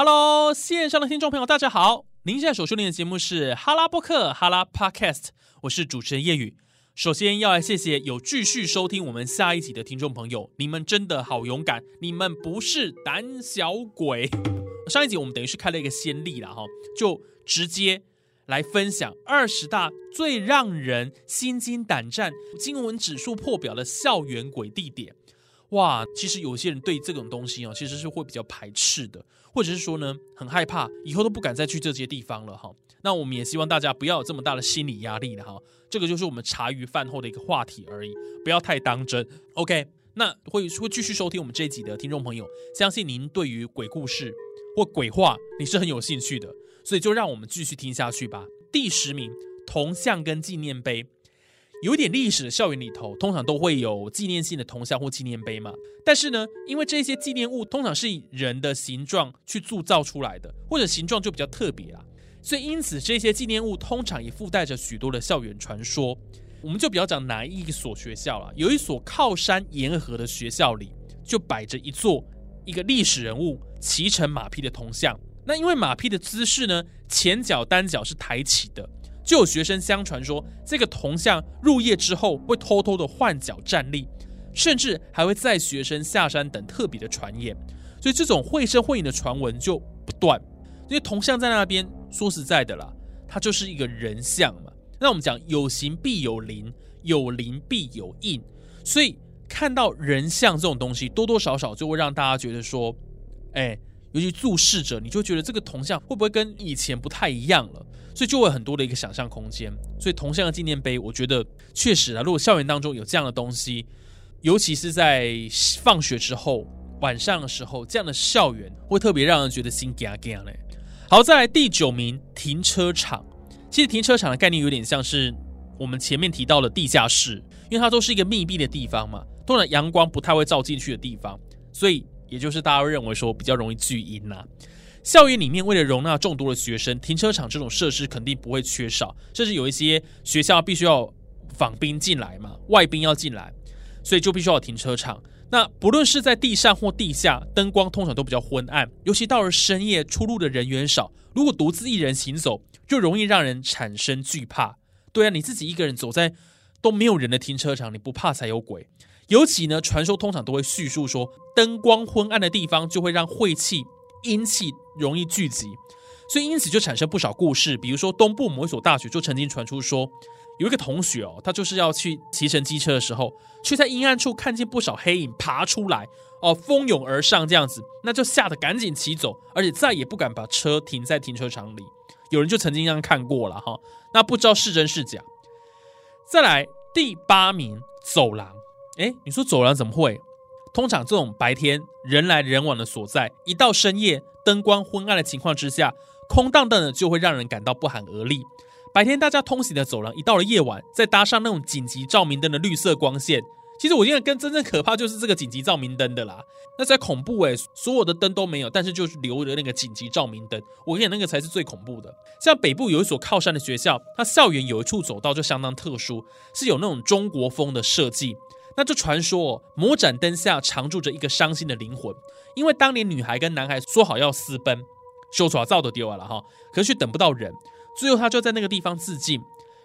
！Hello，线上的听众朋友，大家好！您现在所收听的节目是哈拉播客哈拉 Podcast，我是主持人叶宇。首先要来谢谢有继续收听我们下一集的听众朋友，你们真的好勇敢，你们不是胆小鬼。上一集我们等于是开了一个先例了哈，就直接来分享二十大最让人心惊胆战、惊闻指数破表的校园鬼地点。哇，其实有些人对这种东西哦，其实是会比较排斥的，或者是说呢，很害怕，以后都不敢再去这些地方了哈。那我们也希望大家不要有这么大的心理压力了哈。这个就是我们茶余饭后的一个话题而已，不要太当真。OK，那会会继续收听我们这一集的听众朋友，相信您对于鬼故事或鬼话你是很有兴趣的，所以就让我们继续听下去吧。第十名，铜像跟纪念碑。有点历史的校园里头，通常都会有纪念性的铜像或纪念碑嘛。但是呢，因为这些纪念物通常是以人的形状去铸造出来的，或者形状就比较特别啊，所以因此这些纪念物通常也附带着许多的校园传说。我们就比较讲哪一所学校了？有一所靠山沿河的学校里，就摆着一座一个历史人物骑乘马匹的铜像。那因为马匹的姿势呢，前脚单脚是抬起的。就有学生相传说，这个铜像入夜之后会偷偷的换脚站立，甚至还会载学生下山等特别的传言。所以这种绘声绘影的传闻就不断。因为铜像在那边，说实在的啦，它就是一个人像嘛。那我们讲有形必有灵，有灵必有印，所以看到人像这种东西，多多少少就会让大家觉得说，哎。尤其注视着，你就觉得这个铜像会不会跟以前不太一样了？所以就会很多的一个想象空间。所以铜像的纪念碑，我觉得确实啊，如果校园当中有这样的东西，尤其是在放学之后、晚上的时候，这样的校园会特别让人觉得心惊惊嘞。好，再来第九名，停车场。其实停车场的概念有点像是我们前面提到的地下室，因为它都是一个密闭的地方嘛，通常阳光不太会照进去的地方，所以。也就是大家认为说比较容易聚阴呐。校园里面为了容纳众多的学生，停车场这种设施肯定不会缺少。甚至有一些学校必须要访兵进来嘛，外宾要进来，所以就必须要停车场。那不论是在地上或地下，灯光通常都比较昏暗，尤其到了深夜，出入的人员少，如果独自一人行走，就容易让人产生惧怕。对啊，你自己一个人走在都没有人的停车场，你不怕才有鬼。尤其呢，传说通常都会叙述说，灯光昏暗的地方就会让晦气、阴气容易聚集，所以因此就产生不少故事。比如说，东部某一所大学就曾经传出说，有一个同学哦，他就是要去骑乘机车的时候，却在阴暗处看见不少黑影爬出来，哦，蜂拥而上这样子，那就吓得赶紧骑走，而且再也不敢把车停在停车场里。有人就曾经这样看过了哈，那不知道是真是假。再来第八名，走廊。哎，你说走廊怎么会？通常这种白天人来人往的所在，一到深夜灯光昏暗的情况之下，空荡荡的就会让人感到不寒而栗。白天大家通行的走廊，一到了夜晚，再搭上那种紧急照明灯的绿色光线，其实我现在跟真正可怕就是这个紧急照明灯的啦。那才恐怖哎，所有的灯都没有，但是就是留着那个紧急照明灯，我跟你讲，那个才是最恐怖的。像北部有一所靠山的学校，它校园有一处走道就相当特殊，是有那种中国风的设计。那就传说，魔盏灯下常住着一个伤心的灵魂，因为当年女孩跟男孩说好要私奔，修爪照都丢了哈，可是却等不到人，最后他就在那个地方自尽，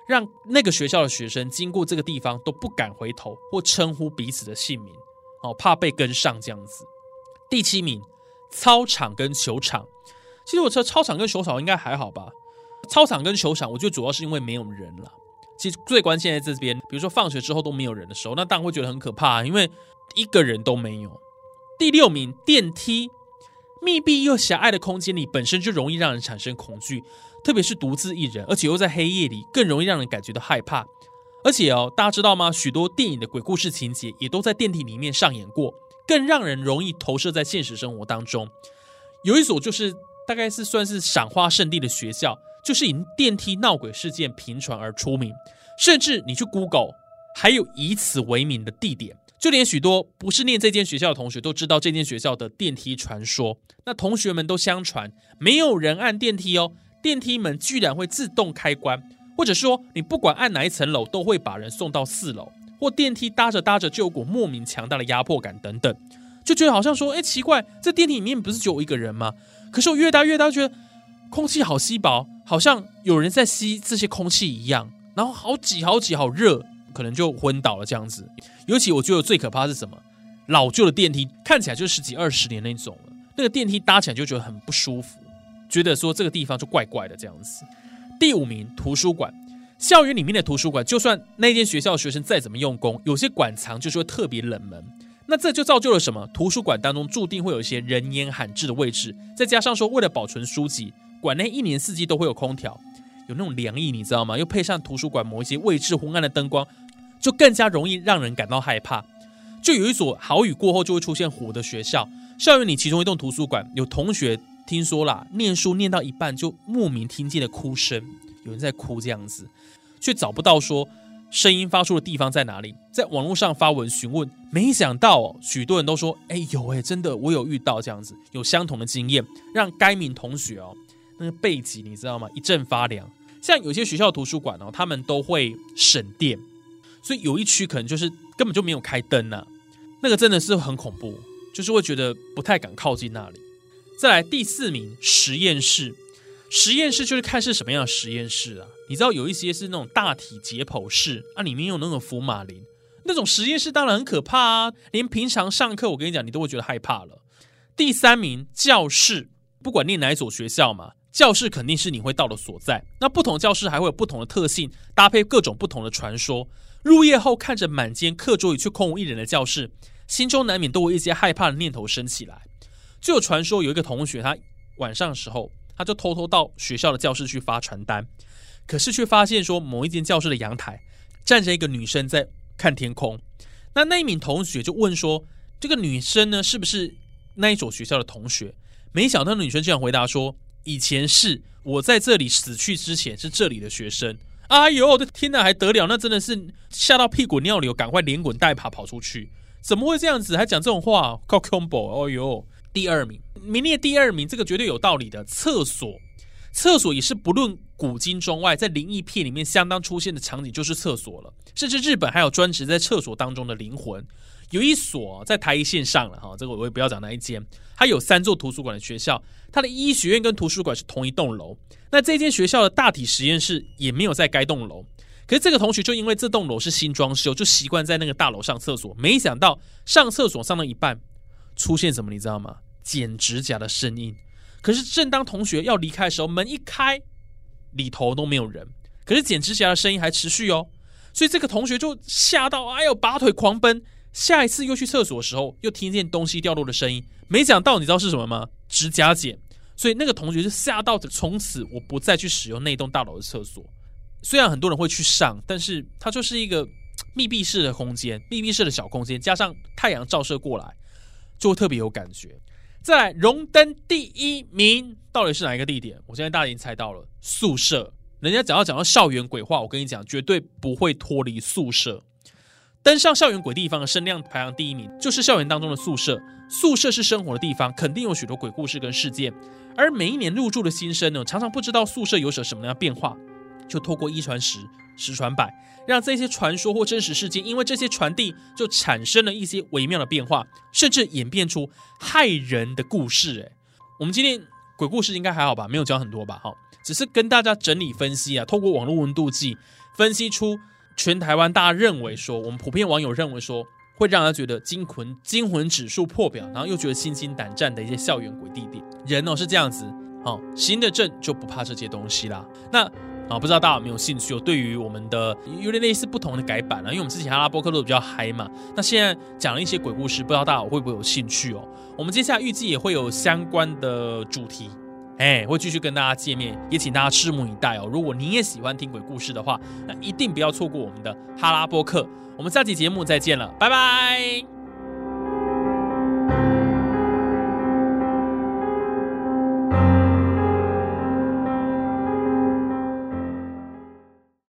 让那个学校的学生经过这个地方都不敢回头或称呼彼此的姓名，哦，怕被跟上这样子。第七名，操场跟球场，其实我觉得操场跟球场应该还好吧，操场跟球场，我觉得主要是因为没有人了。其实最关键在这边，比如说放学之后都没有人的时候，那当然会觉得很可怕，因为一个人都没有。第六名，电梯，密闭又狭隘的空间里本身就容易让人产生恐惧，特别是独自一人，而且又在黑夜里，更容易让人感觉到害怕。而且哦，大家知道吗？许多电影的鬼故事情节也都在电梯里面上演过，更让人容易投射在现实生活当中。有一所就是大概是算是赏花圣地的学校，就是以电梯闹鬼事件频传而出名。甚至你去 Google，还有以此为名的地点，就连许多不是念这间学校的同学都知道这间学校的电梯传说。那同学们都相传，没有人按电梯哦，电梯门居然会自动开关。或者说，你不管按哪一层楼，都会把人送到四楼，或电梯搭着搭着就有股莫名强大的压迫感等等，就觉得好像说，哎，奇怪，这电梯里面不是只有一个人吗？可是我越搭越搭，觉得空气好稀薄，好像有人在吸这些空气一样，然后好挤好挤好热，可能就昏倒了这样子。尤其我觉得最可怕是什么？老旧的电梯看起来就十几二十年那种了，那个电梯搭起来就觉得很不舒服，觉得说这个地方就怪怪的这样子。第五名，图书馆。校园里面的图书馆，就算那间学校的学生再怎么用功，有些馆藏就是会特别冷门。那这就造就了什么？图书馆当中注定会有一些人烟罕至的位置，再加上说为了保存书籍，馆内一年四季都会有空调，有那种凉意，你知道吗？又配上图书馆某一些位置昏暗的灯光，就更加容易让人感到害怕。就有一所好雨过后就会出现火的学校，校园里其中一栋图书馆，有同学。听说啦，念书念到一半就莫名听见了哭声，有人在哭这样子，却找不到说声音发出的地方在哪里，在网络上发文询问，没想到，许多人都说，哎有哎，真的我有遇到这样子，有相同的经验，让该名同学哦那个背脊你知道吗？一阵发凉。像有些学校图书馆哦，他们都会省电，所以有一区可能就是根本就没有开灯啊，那个真的是很恐怖，就是会觉得不太敢靠近那里。再来第四名，实验室。实验室就是看是什么样的实验室啊？你知道有一些是那种大体解剖室啊，里面有那种福马林那种实验室，当然很可怕啊！连平常上课，我跟你讲，你都会觉得害怕了。第三名，教室。不管念哪一所学校嘛，教室肯定是你会到的所在。那不同教室还会有不同的特性，搭配各种不同的传说。入夜后看着满间课桌椅却空无一人的教室，心中难免都有一些害怕的念头升起来。就有传说，有一个同学，他晚上的时候，他就偷偷到学校的教室去发传单，可是却发现说，某一间教室的阳台站着一个女生在看天空。那那一名同学就问说，这个女生呢，是不是那一所学校的同学？没想到女生这样回答说，以前是我在这里死去之前是这里的学生。哎呦，我的天哪，还得了？那真的是吓到屁滚尿流，赶快连滚带爬跑出去。怎么会这样子？还讲这种话？靠 combo！哎呦！第二名，名列第二名，这个绝对有道理的。厕所，厕所也是不论古今中外，在灵异片里面相当出现的场景就是厕所了。甚至日本还有专职在厕所当中的灵魂。有一所在台一线上了哈，这个我也不要讲那一间。它有三座图书馆的学校，它的医学院跟图书馆是同一栋楼。那这间学校的大体实验室也没有在该栋楼。可是这个同学就因为这栋楼是新装修，就习惯在那个大楼上厕所。没想到上厕所上到一半。出现什么你知道吗？剪指甲的声音。可是正当同学要离开的时候，门一开，里头都没有人。可是剪指甲的声音还持续哦，所以这个同学就吓到，哎呦，拔腿狂奔。下一次又去厕所的时候，又听见东西掉落的声音。没想到你知道是什么吗？指甲剪。所以那个同学就吓到，从此我不再去使用那栋大楼的厕所。虽然很多人会去上，但是它就是一个密闭式的空间，密闭式的小空间，加上太阳照射过来。就会特别有感觉。再来，荣登第一名到底是哪一个地点？我现在大家已经猜到了，宿舍。人家只要讲到校园鬼话，我跟你讲，绝对不会脱离宿舍。登上校园鬼地方的声量排行第一名，就是校园当中的宿舍。宿舍是生活的地方，肯定有许多鬼故事跟事件。而每一年入住的新生呢，常常不知道宿舍有什什么样变化，就透过一传十。十传百，让这些传说或真实事件，因为这些传递，就产生了一些微妙的变化，甚至演变出害人的故事。哎，我们今天鬼故事应该还好吧？没有讲很多吧？哈，只是跟大家整理分析啊，透过网络温度计分析出全台湾大家认为说，我们普遍网友认为说，会让他觉得惊魂惊魂指数破表，然后又觉得心惊胆战的一些校园鬼地点。人哦是这样子，哦，行得正就不怕这些东西啦。那。啊，不知道大家有没有兴趣哦？对于我们的有点类似不同的改版了，因为我们之前阿拉伯克都比较嗨嘛。那现在讲了一些鬼故事，不知道大家会不会有兴趣哦？我们接下来预计也会有相关的主题，哎，会继续跟大家见面，也请大家拭目以待哦。如果你也喜欢听鬼故事的话，那一定不要错过我们的哈拉波克。我们下期节目再见了，拜拜。